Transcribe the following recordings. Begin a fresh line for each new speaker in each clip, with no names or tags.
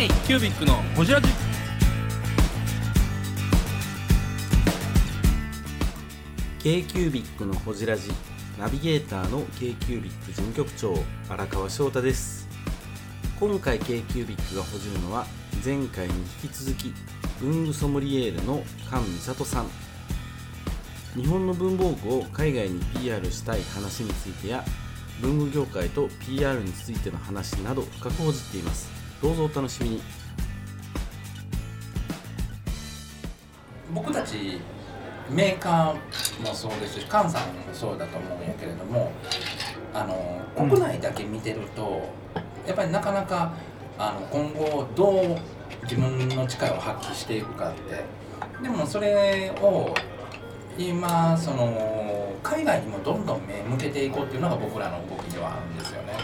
K キュービックのホジラジ。
k q u b i c のほじラジ。ナビゲーターの k q u b i c 事務局長荒川翔太です。今回 k q u b i c がほじるのは前回に引き続き文具ソムリエールの菅美里さん。日本の文房具を海外に PR したい話についてや文具業界と PR についての話など深く報じっています。どうぞお楽しみに。
僕たちメーカーもそうですし菅さんもそうだと思うんやけれどもあの国内だけ見てると、やっぱりなかなかあの今後どう自分の力を発揮していくかって。でもそれを今その海外にもどんどん目向けていこうっていうのが僕らの動きではあるんですよね。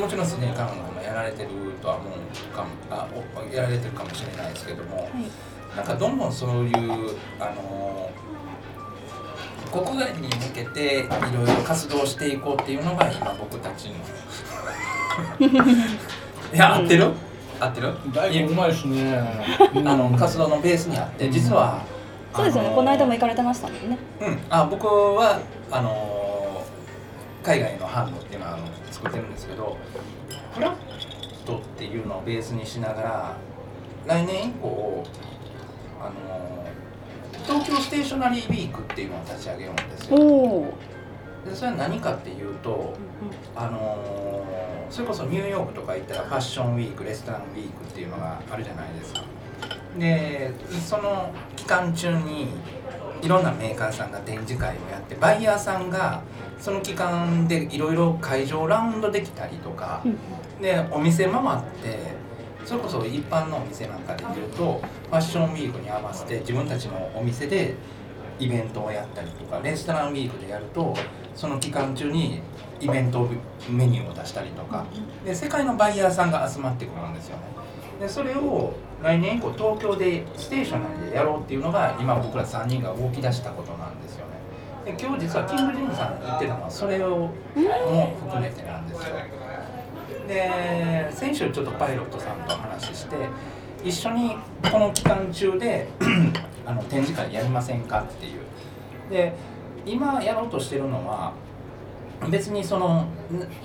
もちろんすでに菅さんもやられてるとは思うかもあおやられてるかもしれないですけども。なんかどんどんそういうあの国外に向けていろいろ活動していこうっていうのが今僕たちの いや合ってる？合ってる？
大根うまいですね。
あの活動のベースにあって実は、
そうですよね、この間も行かれてましたもんね。
うん、あ僕はあの海外の販路っていうのはあの作ってるんですけどフラットっていうのをベースにしながら来年以降あの東京ステーショナリーウィークっていうのを立ち上げるんですよ。でそれは何かっていうとあのそれこそニューヨークとか行ったらファッションウィークレストランウィークっていうのがあるじゃないですか。でその期間中にいろんなメーカーさんが展示会をやってバイヤーさんがその期間でいろいろ会場ラウンドできたりとかでお店回ってそれこそ一般のお店なんかで見るとファッションウィークに合わせて自分たちのお店でイベントをやったりとかレストランウィークでやるとその期間中にイベントメニューを出したりとかで世界のバイヤーさんが集まってくるんですよね。でそれを来年以降東京でステーショナリーでやろうっていうのが今僕ら3人が動き出したことなんですよね。で今日実はキング・ジムさんが言ってたのはそれをも含めてなんですよ。で先週ちょっとパイロットさんと話して一緒にこの期間中で あの展示会やりませんかっていう。で今やろうとしてるのは別にそのん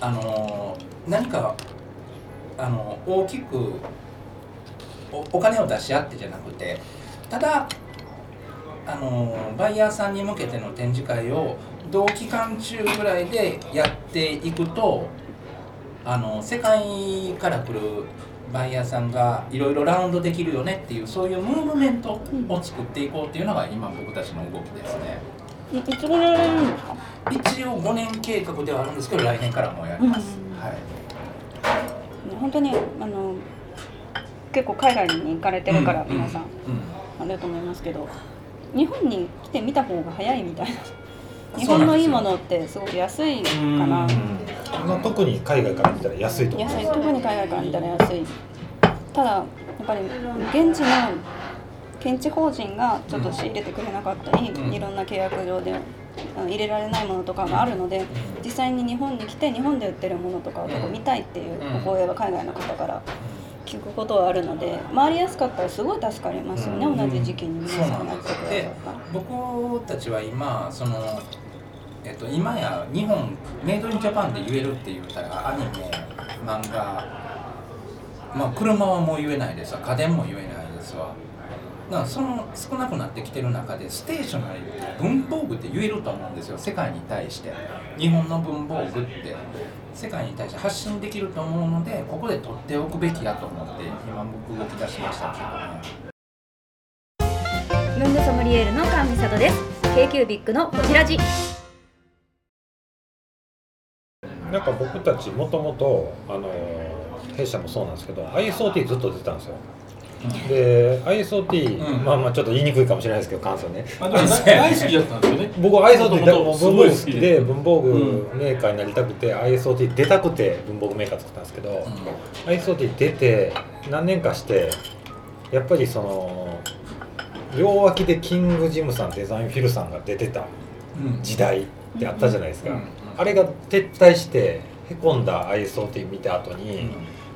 あの何かあの大きくおお金を出し合ってじゃなくてただあのバイヤーさんに向けての展示会を同期間中ぐらいでやっていくとあの世界から来るバイヤーさんがいろいろラウンドできるよねっていうそういうムーブメントを作っていこうっていうのが今僕たちの動きですね。
いいつるんですか？
一応5年計画ではあるんですけど来年からもうやります。
うん
はい。
ね本当にあの結構海外に行かれてるから、
うん
皆さん、
うん。
あれだと思いますけど、日本に来てみた方が早いみたいな。日本のいいものってすごく安いかな。
まあ特に海外から見たら安いと思う。
安い特に海外から見たら安い。ただやっぱり現地の検知法人がちょっと仕入れてくれなかったり、
うん
いろんな契約上で入れられないものとかがあるので、実際に日本に来て日本で売ってるものとかを結構見たいっていう
うん
お声は海外の方から聞くことはあるので回りやすかったらすごい助かりますよね、
うん。
同じ時期に皆
そう
さ
なんんですで。僕たちは今そのえっと今や日本メイドインジャパンで言えるって言ったらアニメ漫画まあ車はもう言えないですわ。家電も言えないですわ。だからその少なくなってきてる中でステーショナリーって文房具って言えると思うんですよ。世界に対して。日本の文房具って世界に対して発信できると思うのでここで取っておくべきやと思って今僕動き出しましたけどね。
文具ソムリエールの川美里です。K q ビックのこちらじ。
なんか僕たちもともとあの弊社もそうなんですけど ISOT ずっと出てたんですよ。で ISOT、
うん。
まあまあちょっと言いにくいかもしれないですけど関西ね。
大好きだったんですよね。
僕 ISOT 文房具好き
ごい好きで。
で文房具メーカーになりたくて ISOT 出たくて文房具メーカー作ったんですけど、ISOT 出て何年かしてやっぱりその両脇でキングジムさんデザインフィルさんが出てた
うん。
時代ってあったじゃないですか、
うん。
あれが撤退してへこんだ ISOT 見た後に、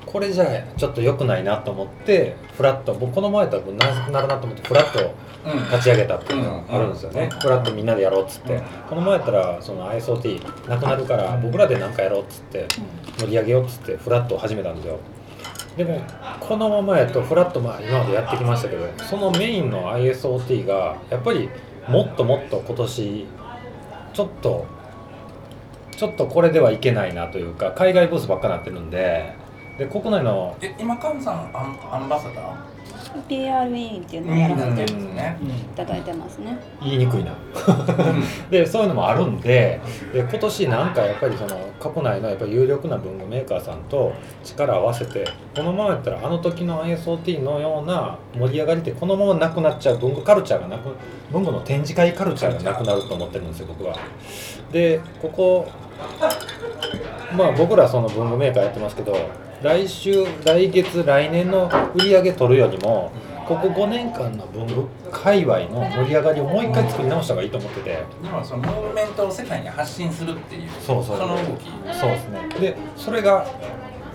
これじゃちょっと良くないなと思ってフラット僕この前とはなくなるなと思ってフラット
うん。
立ち上げたっていうのがあるんですよね、
うん。
フラットみんなでやろうっつって、
うん。
この前やったらその ISOT なくなるから僕らで何かやろうっつって盛り上げようっつってフラットを始めたんですよ。でもこのままやとフラットまあ今までやってきましたけどそのメインの ISOT がやっぱりもっともっと今年ちょっとちょっとこれではいけないなというか海外ブースばっかなってるんでで国内の。
え今カムさんアンアンバサダー
？PRE っていうのをやらせてい
んですね。
ただいてますね。
言いにくいな。でそういうのもあるんでで今年なんかやっぱりその国内のやっぱり有力な文具メーカーさんと力を合わせてこのままやったらあの時の ISOT のような盛り上がりってこのままなくなっちゃう文具カルチャーがなく文具の展示会カルチャーがなくなると思ってるんですよ僕は。でここまあ僕らその文具メーカーやってますけど来週来月来年の売り上げ取るよりもここ5年間の文具界隈の盛り上がりをもう一回作り直した方がいいと思ってて。
でもそのムーブメントを世界に発信するっていう
そうそう。
の動き。
そうですね。でそれが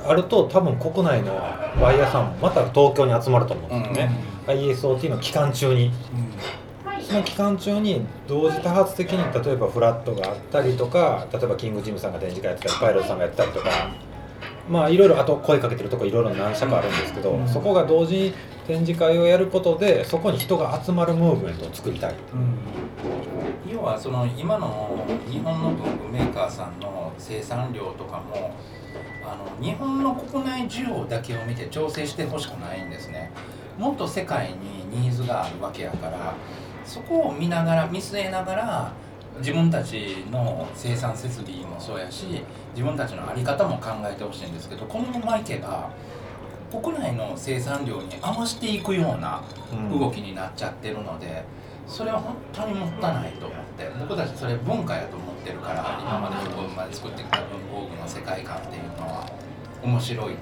あると多分国内のバイヤーさんもまた東京に集まると思うんですよね、ISOT の期間中に。その期間中に同時多発的に例えばフラットがあったりとか例えばキングジムさんが展示会やってたりパイロットさんがやってたりとかまあいろいろあと声かけてるとこいろいろ何社かあるんですけど、そこが同時に展示会をやることでそこに人が集まるムーブメントを作りたい。
要はその今の日本の文具メーカーさんの生産量とかもあの日本の国内需要だけを見て調整してほしくないんですね。もっと世界にニーズがあるわけやからそこを見ながら見据えながら自分たちの生産設備もそうやし自分たちの在り方も考えてほしいんですけどこのままいけば国内の生産量に合わせていくような動きになっちゃってるので、それは本当にもったいないと思って僕たちそれ文化やと思ってるから今までここまで作ってきた文房具の世界観っていうのは面白い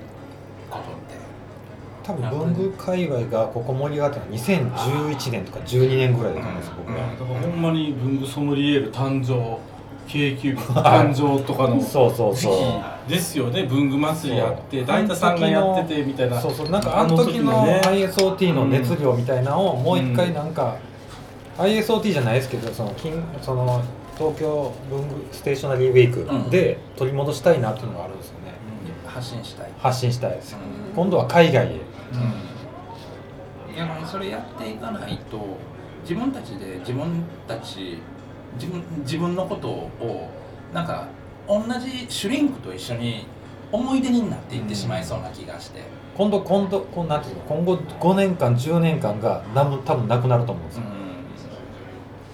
ことって
多分文具界隈がここ盛り上がったのは2011年とか12年ぐらいだと思うんです僕は、
だからほんまに文具ソムリエール誕生ック 誕生とかの
そうそう
時
そう。
期ですよね文具祭りやって大田さんがやっててみたいな。
そうそう。なんかあの時の ISOT の熱量みたいなのをもう一回なんか、ISOT じゃないですけどその金その東京文具ステーショナリーウィークで取り戻したいなっていうのがあるんですよね、
発信したい、
発信したいですよ。
うん。
今度は海外へ
いやもうそれやっていかないと自分たちで自分たち自分自分のことをなんか同じシュリンクと一緒に思い出になっていってしまいそうな気がして、
今度今度こうなんていうの今後5年間10年間が多分なくなると思うんですよ、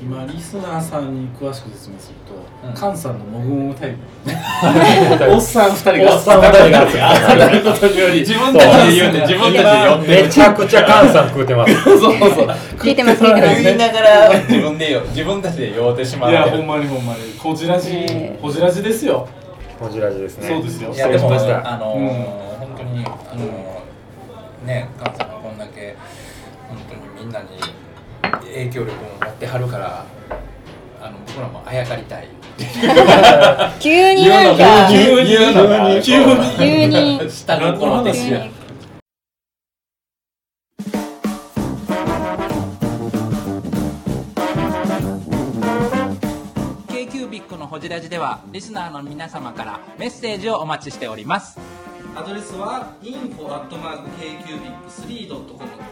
今リスナーさんに詳しく説明すると、
うん。
菅さんのもぐもぐタイムね。おっさん二人が
おっさん二人が
自分たちで言うんで自分たちで寄って
めちゃくちゃ菅さん食うてます。
そうそう
聞いてます聞いてます。
言いながら自分でよ自分たちで酔ってしまう。
いやほんまにほんまに。こじらじ
え。ー
こじらじですよ。
こじらじですね。
そうですよ。
いやでもあのー
うん。
本当にあのーね菅さんがこんだけ本当にみんなに影響力を持ってはるからあの僕らもあやかりたい。
急になんか。
言う言うのが
急に。
急に。
下心で
急に
k q b i c のほじラジではリスナーの皆様からメッセージをお待ちしております。
アドレスは info.kcubic3.com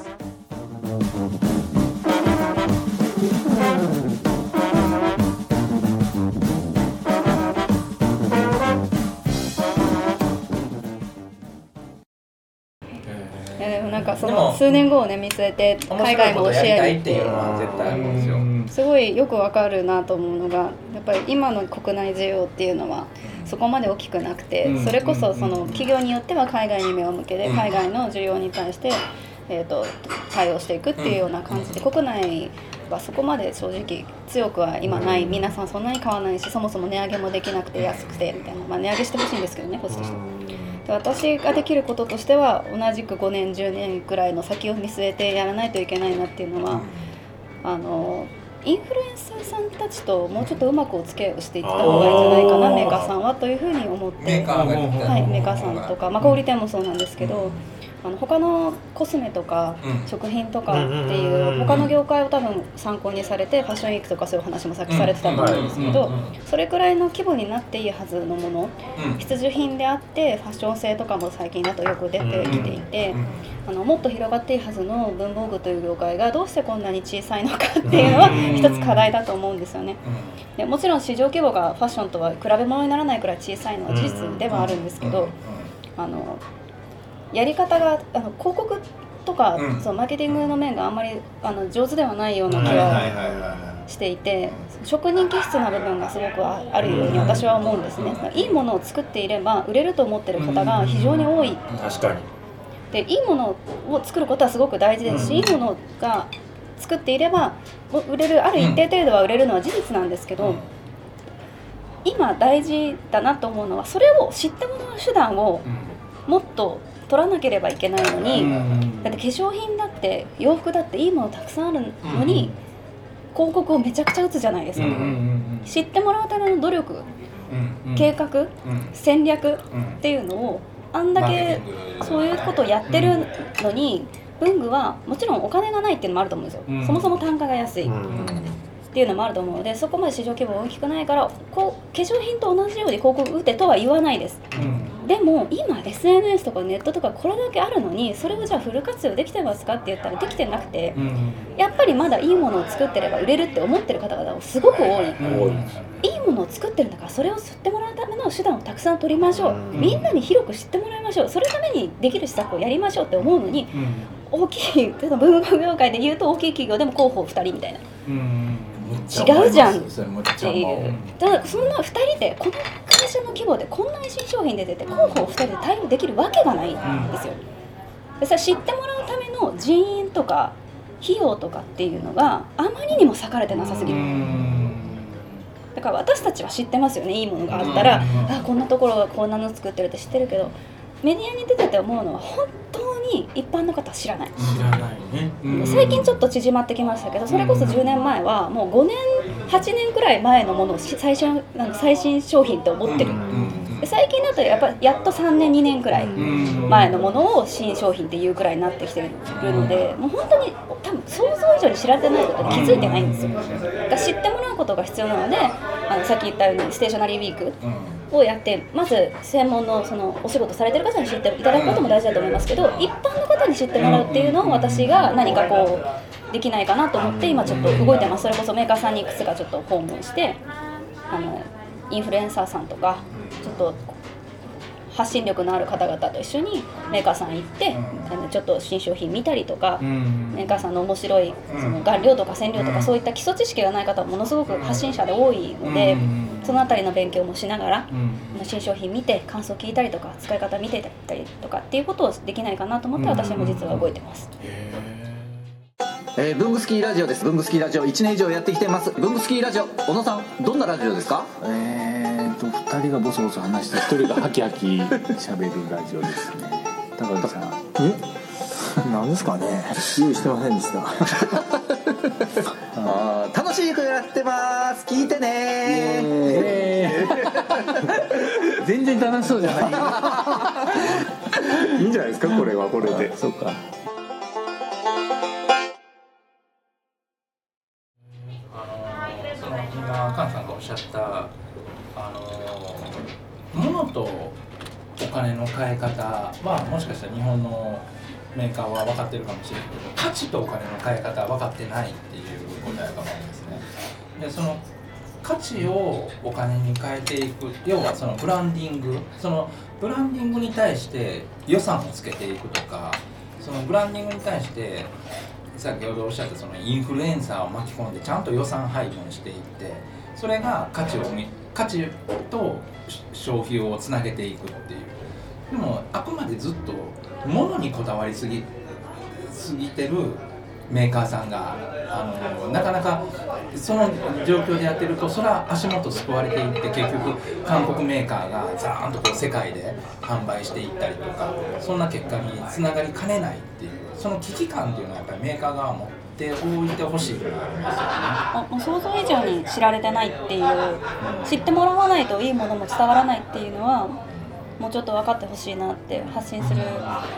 かその数年後をね見据えて海外も教えるってていう
のは絶対あるんですよ。
すごいよくわかるなと思うのがやっぱり今の国内需要っていうのはそこまで大きくなくて
うん。
それこそその企業によっては海外に目を向けて
うん。
海外の需要に対してえーと対応していくっていうような感じで国内はそこまで正直強くは今ない。皆さんそんなに買わないしそもそも値上げもできなくて安くてみたいな。まあ値上げしてほしいんですけどねこっちとしてで私ができることとしては同じく5年10年くらいの先を見据えてやらないといけないなっていうのは、あのインフルエンサーさんたちともうちょっとうまくお付き合いをしていった方がいいんじゃないかなメー。カーさんはというふうに思って。
メーカ
はい、メーカーさんとか、まあ、小売店もそうなんですけど、あの他のコスメとか
うん。
食品とかっていう他の業界を多分参考にされてファッションウィークとかそういう話もさっきされてたと思うんですけどそれくらいの規模になっていいはずのもの
うん。
必需品であってファッション性とかも最近だとよく出てきていてあのもっと広がっていいはずの文房具という業界がどうしてこんなに小さいのかっていうのは一つ課題だと思うんですよね。でもちろん市場規模がファッションとは比べ物にならないくらい小さいのは事実ではあるんですけど、あのやり方があの広告とか、
うん。
そのマーケティングの面があんまりあの上手ではないような気
はいはい
は
はいは
していて職人気質な部分がすごくああるように私は思うんですねいいものを作っていれば売れると思ってる方が非常に多い
確かに
でいいものを作ることはすごく大事ですし、いいものが作っていれば売れるある一定程度は売れるのは事実なんですけど、今大事だなと思うのはそれを知ってもらう手段をもっと取らなければいけないのに、だって化粧品だって洋服だっていいものたくさんあるのに、広告をめちゃくちゃ打つじゃないですか、知ってもらうための努力、計画、戦略っていうのをあんだけそういうことをやってるのに文具はもちろんお金がないっていうのもあると思うんですよ、
うん。
そもそも単価が安いっ
うん
ていうのもあると思うのでそこまで市場規模が大きくないからこう化粧品と同じように広告打てとは言わないです。でも今 SNS とかネットとかこれだけあるのにそれをじゃあフル活用できてますかって言ったらできてなくてやっぱりまだいいものを作ってれば売れるって思ってる方々もすごく多い
多い
いいものを作ってるんだからそれを吸ってもらうための手段をたくさん取りましょう。
うん。
みんなに広く知ってもらいましょう。そのためにできる施策をやりましょうって思うのに大きい例えば文具業界で言うと大きい企業でも広報2人みたいな違うじゃん。
っ
てい
う
うただそんな2人でこの会社の規模でこんなに新商品出てて広報2人で対応できるわけがないんですよ。でそれ知ってもらうための人員とか費用とかっていうのがあまりにも割かれてなさすぎる。だから私たちは知ってますよねいいものがあったら。あこんなところがこんなの作ってるって知ってるけどメディアに出てて思うのは本当に一般の方は知らない。
知らないね。
最近ちょっと縮まってきましたけどそれこそ10年前はもう5年8年くらい前のものをし最新あの最新商品って思ってる。で最近だとやっぱやっと3年2年くらい前のものを新商品っていうくらいになってきてるのでもう本当に多分想像以上に知られてないことに気づいてないんですよ。だから知ってもらうことが必要なのであのさっき言ったようにステーショナリーウィークをやってまず専門のそのお仕事されてる方に知っていただくことも大事だと思いますけど一般の方に知ってもらうっていうのを私が何かこうできないかなと思って今ちょっと動いてます。それこそメーカーさんにいくつかちょっと訪問してあのインフルエンサーさんとかちょっと発信力のある方々と一緒にメーカーさん行って、あのちょっと新商品見たりとか、メーカーさんの面白いその顔料とか染料とか、そういった基礎知識がない方はものすごく発信者で多いので、そのあたりの勉強もしながら、新商品見て感想聞いたりとか使い方見てたりとかっていうことをできないかなと思って私も実は動いてます。
えー、ブングスキーラジオです。ブングスキーラジオ1年以上やってきてます。ブングスキーラジオ小野さんどんなラジオですか？
えーと2人がボソボソ話して1人がハキハキ喋るラジオですね。高木さん。え？なんですかね？用意してませんでした。
あー楽しくやってます。聞いてね。
全然楽しそうじゃない。いいんじゃないですか？これはこれで。そうか
金の変え方。はもしかしたら日本のメーカーは分かってるかもしれないけど価値とお金の変え方は分かってないっていうことやと思うんですね。でその価値をお金に変えていく要はそのブランディング。そのブランディングに対して予算をつけていくとかそのブランディングに対して先ほどおっしゃったそのインフルエンサーを巻き込んでちゃんと予算配分していってそれが価値をみ価値と消費をつなげていくっていう。でもあくまでずっと物にこだわりすぎすぎてるメーカーさんがあのなかなかその状況でやってるとそれは足元救われていって結局韓国メーカーがザーンとこう世界で販売していったりとかそんな結果につながりかねないっていうその危機感っていうのはやっぱりメーカー側は持っておいてほしいと思うんですよね。
あもう想像以上に知られてないっていう知ってもらわないといいものも伝わらないっていうのはもうちょっと分かってほしいなって発信する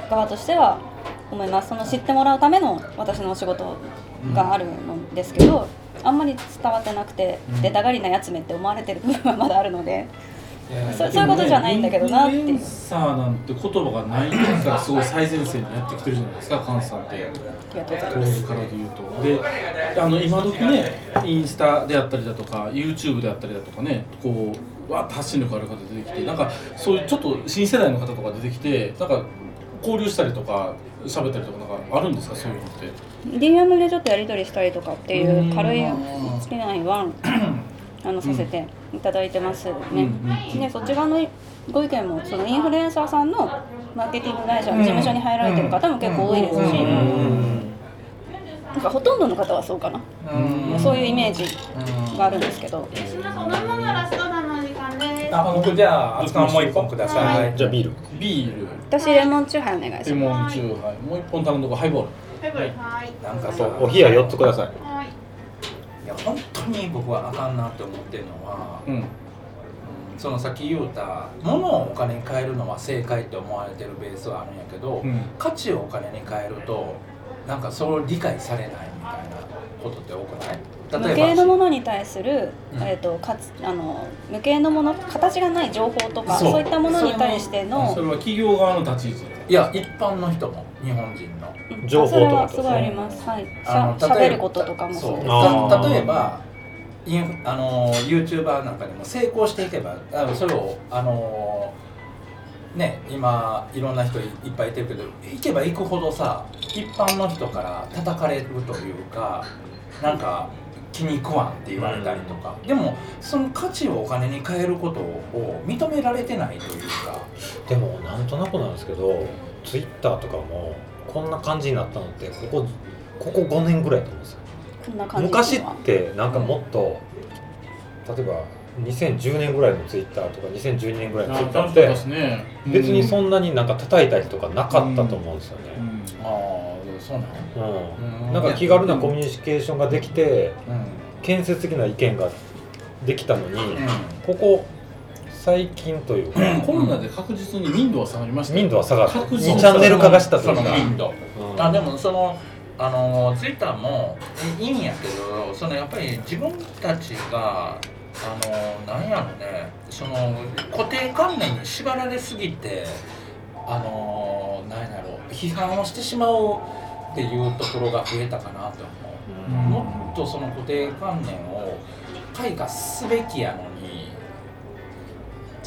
側としては思います。その知ってもらうための私のお仕事があるのですけどあんまり伝わってなくて出たがりなやつめって思われてる部分はまだあるのでそそういうことじゃないんだけどなって。
インフルエンサーなんて言葉がないからすごい最前線にやってきてるじゃないですか菅さんって。
ありがとうござい
当
ます。
時からで言うと。であの今時ねインスタであったりだとか YouTube であったりだとかねこうわーっと発信力ある方出てきてなんかそういうちょっと新世代の方とか出てきてなんか交流したりとか喋ったりとかなんかあるんですかそういうのって
？DM でちょっとやり取りしたりとかっていう軽い好きなはあのさせていただいてますね。でそっち側のご意見もそのインフルエンサーさんのマーケティング会社の事務所に入られてる方も結構多いですし、なんかほとんどの方はそうかな、そういうイメージがあるんですけど、
あ僕じゃあ熱燗もう一本ください。
じゃあビール。
ビール
私レモンチューハイお願いし
レ
ま
モンチューハイ。もう一本頼んどこハイボール。
なんかさ
そうお冷や4つください。
い。や本当に僕はあかんなって思ってるのは、
うん。
そのさっき言うた物をお金に変えるのは正解って思われてるベースはあるんやけど、
うん。
価値をお金に変えるとなんかそれを理解されないみたいなことって多くない？
す。無形の
も
ものに対する、
うん。
えっ、とかつあの無形のもの形がない情報とか
そう。
そういったものに対しての
それは企業側の立ち位置。
いや一般の人も日本人の。
うん。
情報とか。
それはすごいあります。はい。し
あ
ゃ
の例えば
喋ることとかもそうです。
例えばインフあの YouTuber なんかでも成功していけばあのそれをあのね今いろんな人いいっぱいいてるけど行けば行くほどさ一般の人から叩かれるというかなんか気に食わんって言われたりとか、でもその価値をお金に変えることを認められてないというか。
でもなんとなくなんですけどツイッターとかもこんな感じになったのってここここ5年ぐらいだと思うんですよ。昔ってなんかもっと、例えば2010年ぐらいのツイッターとか2012年ぐらいのツイッターって別にそんなになんか叩いたりとかなかったと思うんですよね、
ああそうなの
うん
うん。
なんか気軽なコミュニケーションができて
うん。
建設的な意見ができたのに、
うん。
ここ最近というか、
コロナで確実に民度は下がりましたよ。
民度は下がった。
確
2
実に
チャンネル化がしたというか、
頻度。
うん。
あでもそのあのツイッターもいいんやけどそのやっぱり自分たちがあのなんやろね。その固定観念に縛られすぎてあのなんやろ。批判をしてしまうっていうところが増えたかなと思う、もっとその固定観念を開花すべきやのに。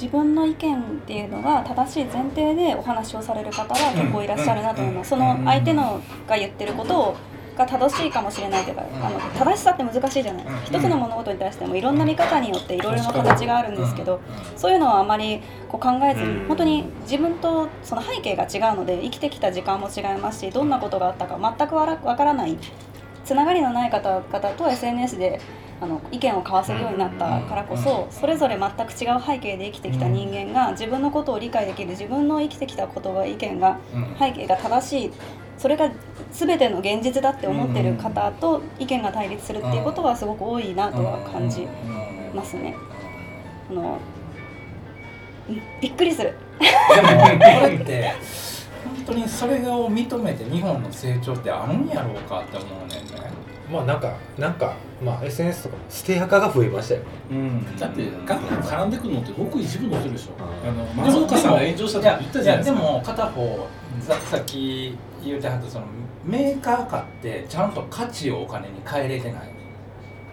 自分の意見っていうのが正しい前提でお話をされる方は結構いらっしゃるなと思います。その相手のが言ってることをが正しいかもしれないというか、あの正しさって難しいじゃない。一つの物事に対してもいろんな見方によっていろいろな形があるんですけど、そういうのはあまりこう考えずに、本当に自分とその背景が違うので生きてきた時間も違いますし、どんなことがあったか全くわらわからない。つながりのない方々と SNS であの意見を交わせるようになったからこそそれぞれ全く違う背景で生きてきた人間が自分のことを理解できる自分の生きてきたことが意見が背景が正しいそれが全ての現実だって思ってる方と意見が対立するっていうことはすごく多いなとは感じますね。あのうんびっくりする。
でもこれって本当にそれを認めて日本の成長ってあるんやろうかって思うねんね
まあなんかなんかまあ SNS とかも捨てアカが増えましたよ。ね
うん、だってガンガン絡んでくるのってごく一部の人でしょ、
うん。
あの松岡さんが炎上したって言ったじゃないですか。
やでも片方ささっき言うてはったそのメーカー買ってちゃんと価値をお金に変えれてない。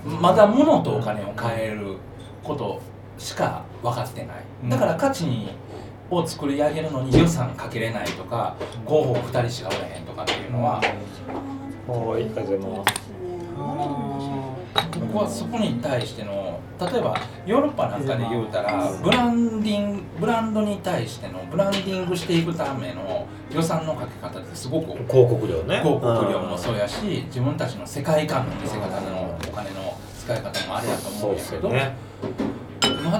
まだ物とお金を変えることしか分かってない。だから価値にを作り上げるのに予算かけれないとか候補2人しかおれへんとかっていうのは
はいありがとうございます。
僕はそこに対しての例えばヨーロッパなんかで言うたらブランディングブランドに対してのブランディングしていくための予算のかけ方ってすごく
広告料ね。
広告料もそうやし自分たちの世界観の見せ方のお金の使い方もあれやと思うんやけど、
ね。
まだ